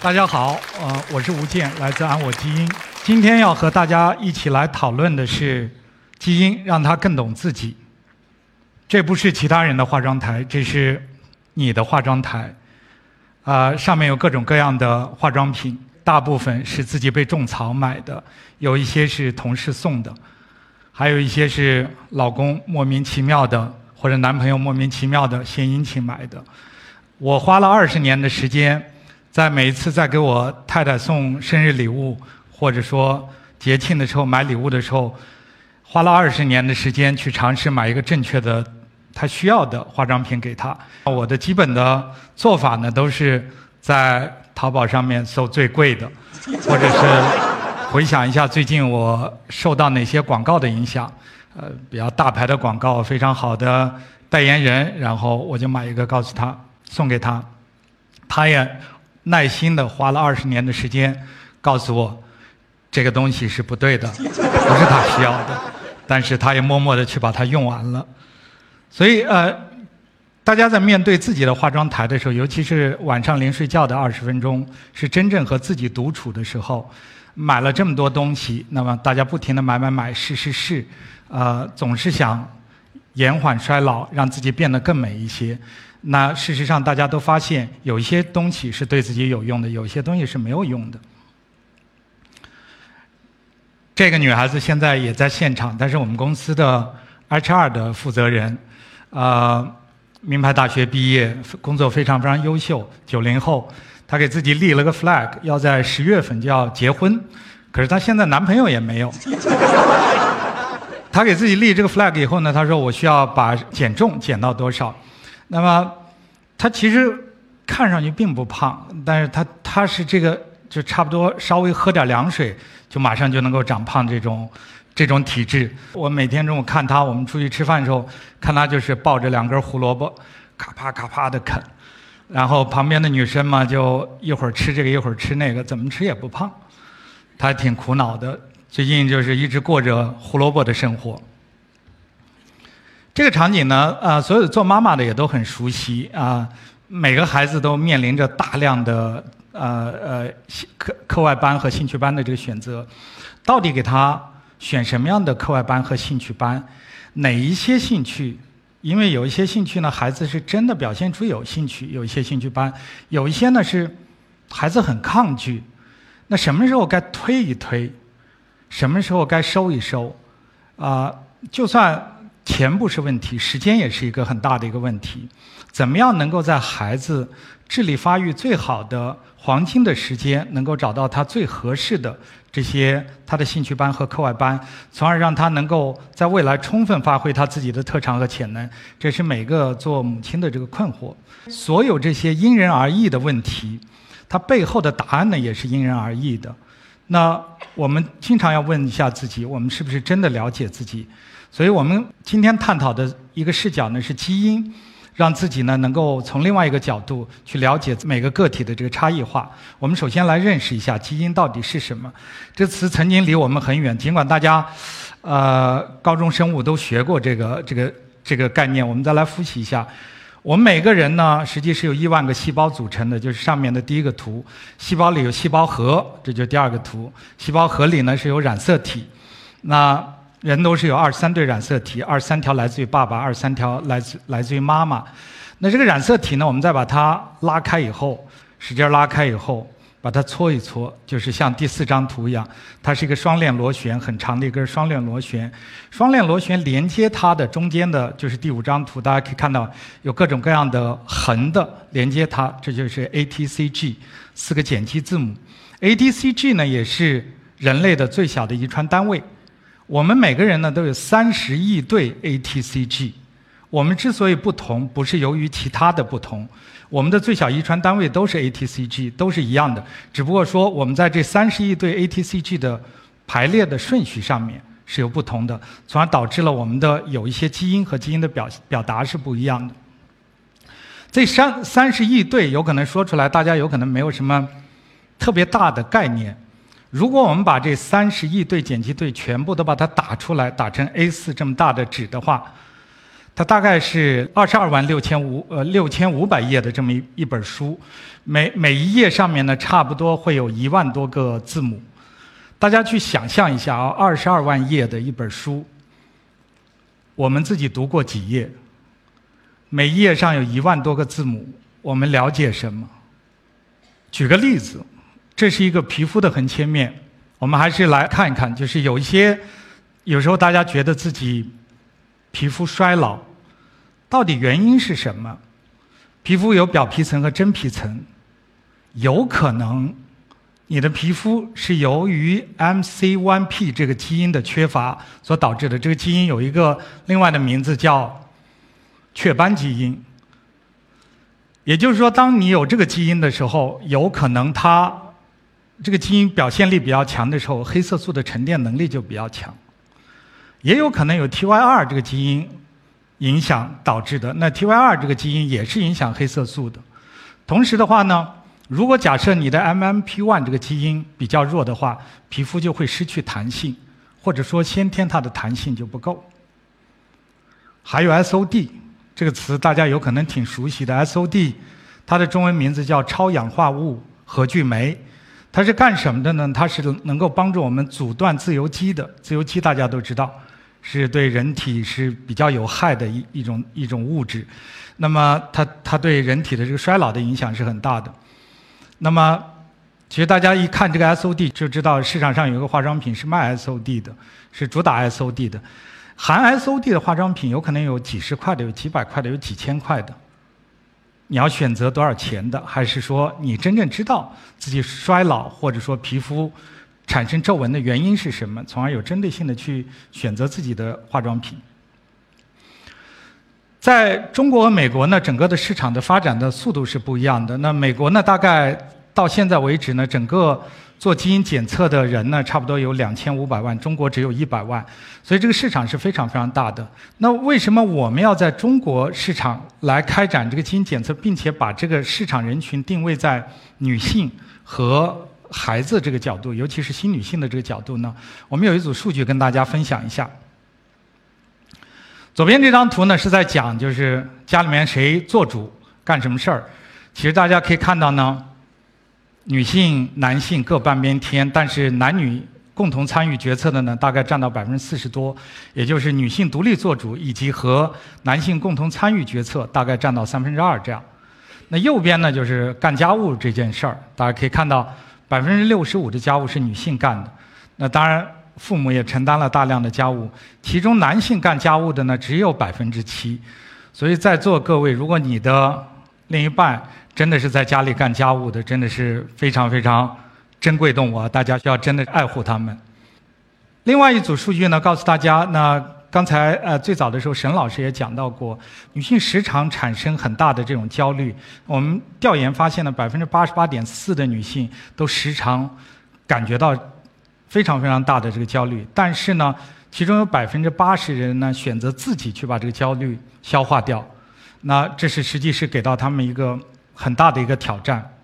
大家好，呃，我是吴健，来自安我基因。今天要和大家一起来讨论的是基因，让他更懂自己。这不是其他人的化妆台，这是你的化妆台。啊、上面有各种各样的化妆品，大部分是自己被种草买的，有一些是同事送的，还有一些是老公莫名其妙的或者男朋友莫名其妙的献殷勤买的。我花了二十年的时间，在每一次在给我太太送生日礼物，或者说节庆的时候买礼物的时候，花了二十年的时间去尝试买一个正确的她需要的化妆品给她。我的基本的做法呢，都是在淘宝上面搜最贵的，或者是回想一下最近我受到哪些广告的影响，呃，比较大牌的广告，非常好的代言人，然后我就买一个告诉她送给她，她也耐心的花了二十年的时间告诉我，这个东西是不对的，不是他需要的，但是他也默默的去把它用完了，所以呃。大家在面对自己的化妆台的时候，尤其是晚上临睡觉的二十分钟，是真正和自己独处的时候。买了这么多东西，那么大家不停的买买买，试试试，呃，总是想延缓衰老，让自己变得更美一些。那事实上，大家都发现有一些东西是对自己有用的，有一些东西是没有用的。这个女孩子现在也在现场，她是我们公司的 HR 的负责人，呃，名牌大学毕业，工作非常非常优秀，九零后。她给自己立了个 flag，要在十月份就要结婚，可是她现在男朋友也没有。她给自己立这个 flag 以后呢，她说我需要把减重减到多少？那么她其实看上去并不胖，但是她她是这个就差不多稍微喝点凉水就马上就能够长胖这种这种体质。我每天中午看她，我们出去吃饭的时候，看她就是抱着两根胡萝卜，咔啪咔啪的啃。然后旁边的女生嘛，就一会儿吃这个，一会儿吃那个，怎么吃也不胖。她还挺苦恼的，最近就是一直过着胡萝卜的生活。这个场景呢，啊，所有做妈妈的也都很熟悉啊。每个孩子都面临着大量的呃呃课课外班和兴趣班的这个选择，到底给他选什么样的课外班和兴趣班？哪一些兴趣？因为有一些兴趣呢，孩子是真的表现出有兴趣，有一些兴趣班；有一些呢是孩子很抗拒。那什么时候该推一推？什么时候该收一收？啊，就算钱不是问题，时间也是一个很大的一个问题。怎么样能够在孩子智力发育最好的黄金的时间，能够找到他最合适的这些他的兴趣班和课外班，从而让他能够在未来充分发挥他自己的特长和潜能？这是每个做母亲的这个困惑。所有这些因人而异的问题，它背后的答案呢，也是因人而异的。那我们经常要问一下自己：我们是不是真的了解自己？所以我们今天探讨的一个视角呢，是基因。让自己呢能够从另外一个角度去了解每个个体的这个差异化。我们首先来认识一下基因到底是什么。这词曾经离我们很远，尽管大家，呃，高中生物都学过这个这个这个概念。我们再来复习一下。我们每个人呢，实际是由亿万个细胞组成的，就是上面的第一个图。细胞里有细胞核，这就第二个图。细胞核里呢是有染色体。那人都是有二十三对染色体，二十三条来自于爸爸，二十三条来自来自于妈妈。那这个染色体呢，我们再把它拉开以后，使劲拉开以后，把它搓一搓，就是像第四张图一样，它是一个双链螺旋，很长的一根双链螺旋。双链螺旋连接它的中间的，就是第五张图，大家可以看到有各种各样的横的连接它，这就是 A T C G 四个碱基字母。A T C G 呢，也是人类的最小的遗传单位。我们每个人呢都有三十亿对 ATCG，我们之所以不同，不是由于其他的不同，我们的最小遗传单位都是 ATCG，都是一样的，只不过说我们在这三十亿对 ATCG 的排列的顺序上面是有不同的，从而导致了我们的有一些基因和基因的表表达是不一样的。这三三十亿对有可能说出来，大家有可能没有什么特别大的概念。如果我们把这三十亿对碱基对全部都把它打出来，打成 A4 这么大的纸的话，它大概是二十二万六千五呃六千五百页的这么一一本书，每每一页上面呢，差不多会有一万多个字母。大家去想象一下啊，二十二万页的一本书，我们自己读过几页？每一页上有一万多个字母，我们了解什么？举个例子，这是一个皮肤的横切面，我们还是来看一看，就是有一些，有时候大家觉得自己皮肤衰老，到底原因是什么？皮肤有表皮层和真皮层，有可能。你的皮肤是由于 MC1P 这个基因的缺乏所导致的。这个基因有一个另外的名字叫雀斑基因。也就是说，当你有这个基因的时候，有可能它这个基因表现力比较强的时候，黑色素的沉淀能力就比较强。也有可能有 TY2 这个基因影响导致的。那 TY2 这个基因也是影响黑色素的。同时的话呢？如果假设你的 MMP1 这个基因比较弱的话，皮肤就会失去弹性，或者说先天它的弹性就不够。还有 SOD 这个词，大家有可能挺熟悉的。SOD 它的中文名字叫超氧化物核聚酶，它是干什么的呢？它是能够帮助我们阻断自由基的。自由基大家都知道，是对人体是比较有害的一一种一种物质。那么它它对人体的这个衰老的影响是很大的。那么，其实大家一看这个 SOD 就知道，市场上有一个化妆品是卖 SOD 的，是主打 SOD 的。含 SOD 的化妆品有可能有几十块的，有几百块的，有几千块的。你要选择多少钱的，还是说你真正知道自己衰老或者说皮肤产生皱纹的原因是什么，从而有针对性的去选择自己的化妆品？在中国和美国呢，整个的市场的发展的速度是不一样的。那美国呢，大概到现在为止呢，整个做基因检测的人呢，差不多有两千五百万，中国只有一百万，所以这个市场是非常非常大的。那为什么我们要在中国市场来开展这个基因检测，并且把这个市场人群定位在女性和孩子这个角度，尤其是新女性的这个角度呢？我们有一组数据跟大家分享一下。左边这张图呢是在讲，就是家里面谁做主干什么事儿。其实大家可以看到呢，女性、男性各半边天，但是男女共同参与决策的呢，大概占到百分之四十多，也就是女性独立做主以及和男性共同参与决策，大概占到三分之二这样。那右边呢就是干家务这件事儿，大家可以看到百分之六十五的家务是女性干的。那当然。父母也承担了大量的家务，其中男性干家务的呢只有百分之七，所以在座各位，如果你的另一半真的是在家里干家务的，真的是非常非常珍贵动物啊！大家需要真的爱护它们。另外一组数据呢，告诉大家，那刚才呃最早的时候，沈老师也讲到过，女性时常产生很大的这种焦虑。我们调研发现了百分之八十八点四的女性都时常感觉到。非常非常大的这个焦虑，但是呢，其中有百分之八十人呢选择自己去把这个焦虑消化掉，那这是实际是给到他们一个很大的一个挑战。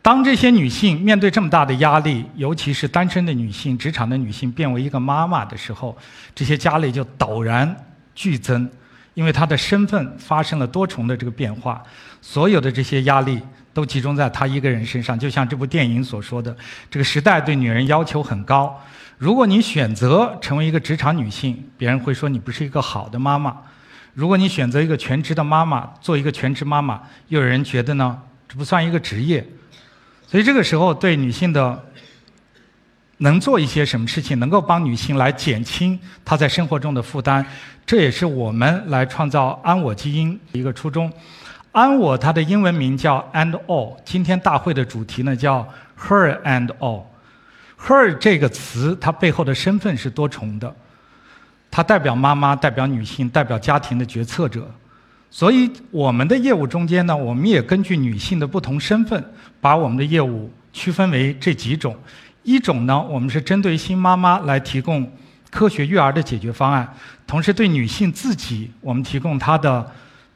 当这些女性面对这么大的压力，尤其是单身的女性、职场的女性变为一个妈妈的时候，这些压力就陡然剧增，因为她的身份发生了多重的这个变化，所有的这些压力。都集中在她一个人身上，就像这部电影所说的，这个时代对女人要求很高。如果你选择成为一个职场女性，别人会说你不是一个好的妈妈；如果你选择一个全职的妈妈，做一个全职妈妈，又有人觉得呢，这不算一个职业。所以这个时候，对女性的能做一些什么事情，能够帮女性来减轻她在生活中的负担，这也是我们来创造安我基因一个初衷。安我，它的英文名叫 And All。今天大会的主题呢叫 Her and All。Her 这个词，它背后的身份是多重的，它代表妈妈，代表女性，代表家庭的决策者。所以我们的业务中间呢，我们也根据女性的不同身份，把我们的业务区分为这几种。一种呢，我们是针对新妈妈来提供科学育儿的解决方案，同时对女性自己，我们提供她的。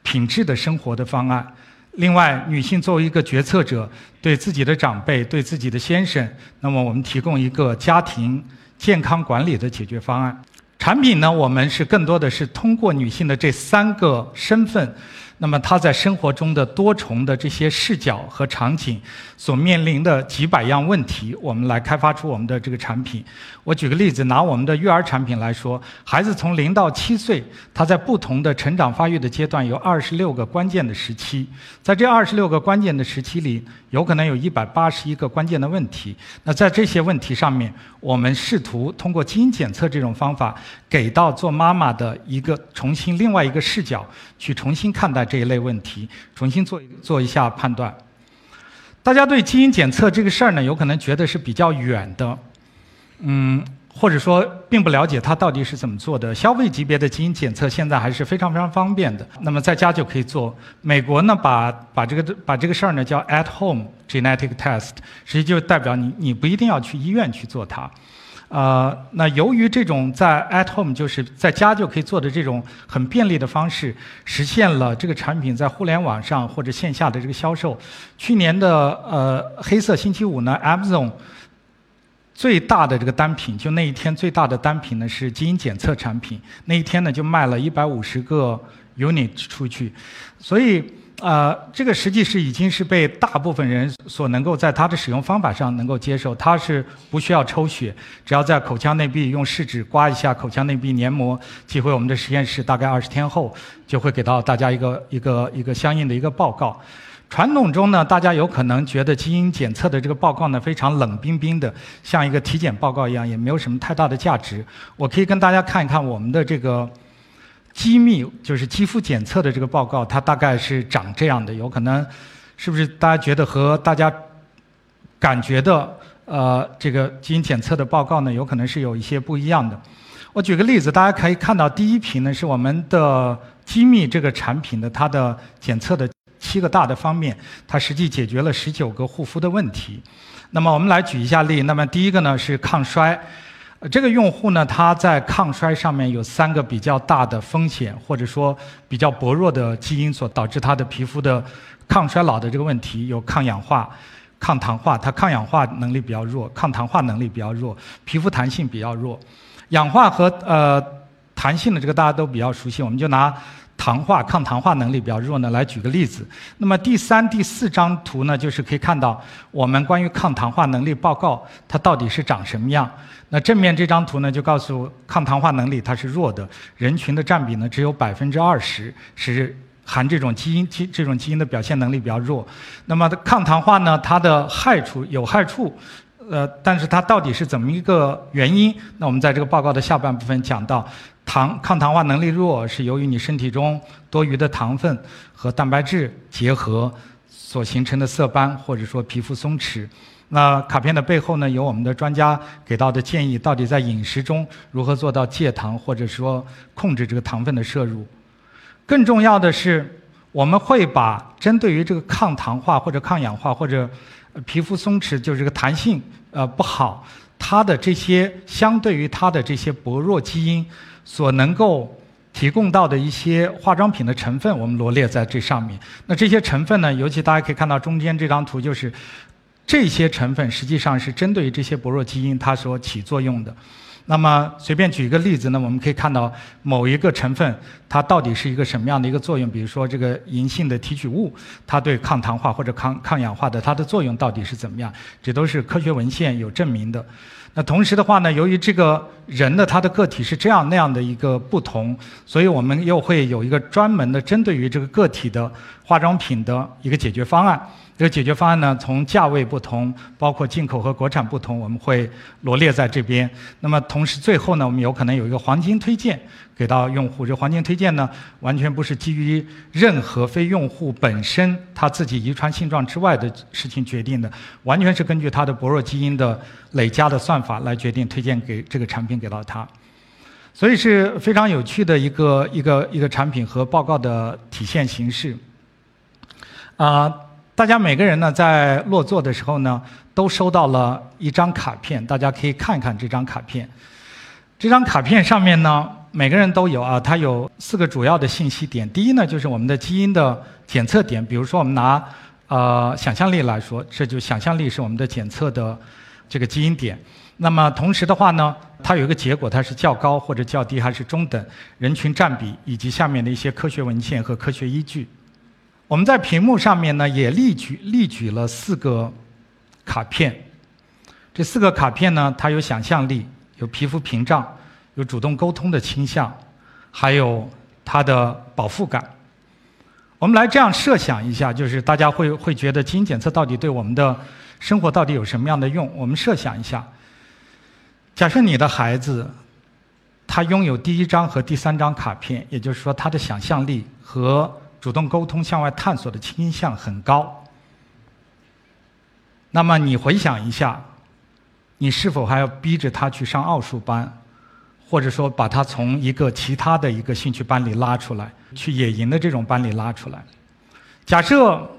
品质的生活的方案。另外，女性作为一个决策者，对自己的长辈、对自己的先生，那么我们提供一个家庭健康管理的解决方案。产品呢，我们是更多的是通过女性的这三个身份。那么他在生活中的多重的这些视角和场景所面临的几百样问题，我们来开发出我们的这个产品。我举个例子，拿我们的育儿产品来说，孩子从零到七岁，他在不同的成长发育的阶段有二十六个关键的时期，在这二十六个关键的时期里，有可能有一百八十一个关键的问题。那在这些问题上面，我们试图通过基因检测这种方法，给到做妈妈的一个重新另外一个视角，去重新看待。这一类问题，重新做做一下判断。大家对基因检测这个事儿呢，有可能觉得是比较远的，嗯，或者说并不了解它到底是怎么做的。消费级别的基因检测现在还是非常非常方便的，那么在家就可以做。美国呢，把把这个把这个事儿呢叫 at home genetic test，实际就代表你你不一定要去医院去做它。呃，那由于这种在 at home 就是在家就可以做的这种很便利的方式，实现了这个产品在互联网上或者线下的这个销售。去年的呃黑色星期五呢，Amazon 最大的这个单品，就那一天最大的单品呢是基因检测产品，那一天呢就卖了一百五十个 unit 出去，所以。呃，这个实际是已经是被大部分人所能够在它的使用方法上能够接受，它是不需要抽血，只要在口腔内壁用试纸刮一下口腔内壁黏膜，寄回我们的实验室，大概二十天后就会给到大家一个一个一个相应的一个报告。传统中呢，大家有可能觉得基因检测的这个报告呢非常冷冰冰的，像一个体检报告一样，也没有什么太大的价值。我可以跟大家看一看我们的这个。机密就是肌肤检测的这个报告，它大概是长这样的。有可能，是不是大家觉得和大家感觉的呃这个基因检测的报告呢，有可能是有一些不一样的。我举个例子，大家可以看到第一屏呢是我们的机密这个产品的它的检测的七个大的方面，它实际解决了十九个护肤的问题。那么我们来举一下例，那么第一个呢是抗衰。这个用户呢，他在抗衰上面有三个比较大的风险，或者说比较薄弱的基因所导致他的皮肤的抗衰老的这个问题，有抗氧化、抗糖化。它抗氧化能力比较弱，抗糖化能力比较弱，皮肤弹性比较弱。氧化和呃弹性的这个大家都比较熟悉，我们就拿。糖化抗糖化能力比较弱呢，来举个例子。那么第三、第四张图呢，就是可以看到我们关于抗糖化能力报告它到底是长什么样。那正面这张图呢，就告诉抗糖化能力它是弱的，人群的占比呢只有百分之二十，是含这种基因基这种基因的表现能力比较弱。那么抗糖化呢，它的害处有害处，呃，但是它到底是怎么一个原因？那我们在这个报告的下半部分讲到。糖抗糖化能力弱是由于你身体中多余的糖分和蛋白质结合所形成的色斑，或者说皮肤松弛。那卡片的背后呢，有我们的专家给到的建议，到底在饮食中如何做到戒糖，或者说控制这个糖分的摄入。更重要的是，我们会把针对于这个抗糖化或者抗氧化或者皮肤松弛，就是这个弹性呃不好，它的这些相对于它的这些薄弱基因。所能够提供到的一些化妆品的成分，我们罗列在这上面。那这些成分呢？尤其大家可以看到中间这张图，就是这些成分实际上是针对于这些薄弱基因它所起作用的。那么随便举一个例子呢，我们可以看到某一个成分它到底是一个什么样的一个作用？比如说这个银杏的提取物，它对抗糖化或者抗抗氧化的它的作用到底是怎么样？这都是科学文献有证明的。那同时的话呢，由于这个人的他的个体是这样那样的一个不同，所以我们又会有一个专门的针对于这个个体的化妆品的一个解决方案。这个解决方案呢，从价位不同，包括进口和国产不同，我们会罗列在这边。那么同时最后呢，我们有可能有一个黄金推荐给到用户。这黄金推荐呢，完全不是基于任何非用户本身他自己遗传性状之外的事情决定的，完全是根据他的薄弱基因的累加的算法来决定推荐给这个产品给到他。所以是非常有趣的一个一个一个产品和报告的体现形式。啊。大家每个人呢，在落座的时候呢，都收到了一张卡片，大家可以看一看这张卡片。这张卡片上面呢，每个人都有啊，它有四个主要的信息点。第一呢，就是我们的基因的检测点，比如说我们拿呃想象力来说，这就想象力是我们的检测的这个基因点。那么同时的话呢，它有一个结果，它是较高或者较低还是中等，人群占比以及下面的一些科学文献和科学依据。我们在屏幕上面呢也例举例举了四个卡片，这四个卡片呢，它有想象力，有皮肤屏障，有主动沟通的倾向，还有它的饱腹感。我们来这样设想一下，就是大家会会觉得基因检测到底对我们的生活到底有什么样的用？我们设想一下。假设你的孩子，他拥有第一张和第三张卡片，也就是说，他的想象力和主动沟通、向外探索的倾向很高。那么你回想一下，你是否还要逼着他去上奥数班，或者说把他从一个其他的一个兴趣班里拉出来，去野营的这种班里拉出来？假设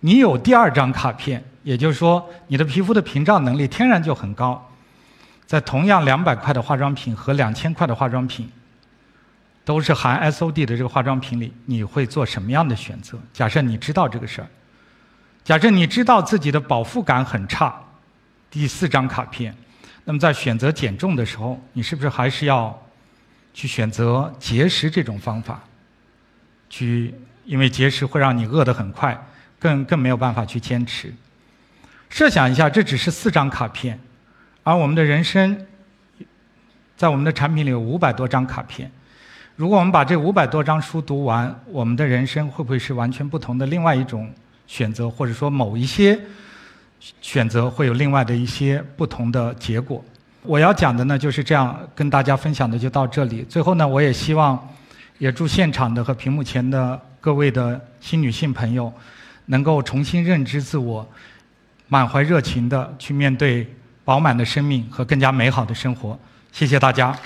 你有第二张卡片，也就是说，你的皮肤的屏障能力天然就很高。在同样两百块的化妆品和两千块的化妆品，都是含 SOD 的这个化妆品里，你会做什么样的选择？假设你知道这个事儿，假设你知道自己的饱腹感很差，第四张卡片，那么在选择减重的时候，你是不是还是要去选择节食这种方法？去，因为节食会让你饿得很快，更更没有办法去坚持。设想一下，这只是四张卡片。而我们的人生，在我们的产品里有五百多张卡片。如果我们把这五百多张书读完，我们的人生会不会是完全不同的另外一种选择？或者说，某一些选择会有另外的一些不同的结果？我要讲的呢，就是这样跟大家分享的就到这里。最后呢，我也希望，也祝现场的和屏幕前的各位的新女性朋友，能够重新认知自我，满怀热情的去面对。饱满的生命和更加美好的生活，谢谢大家。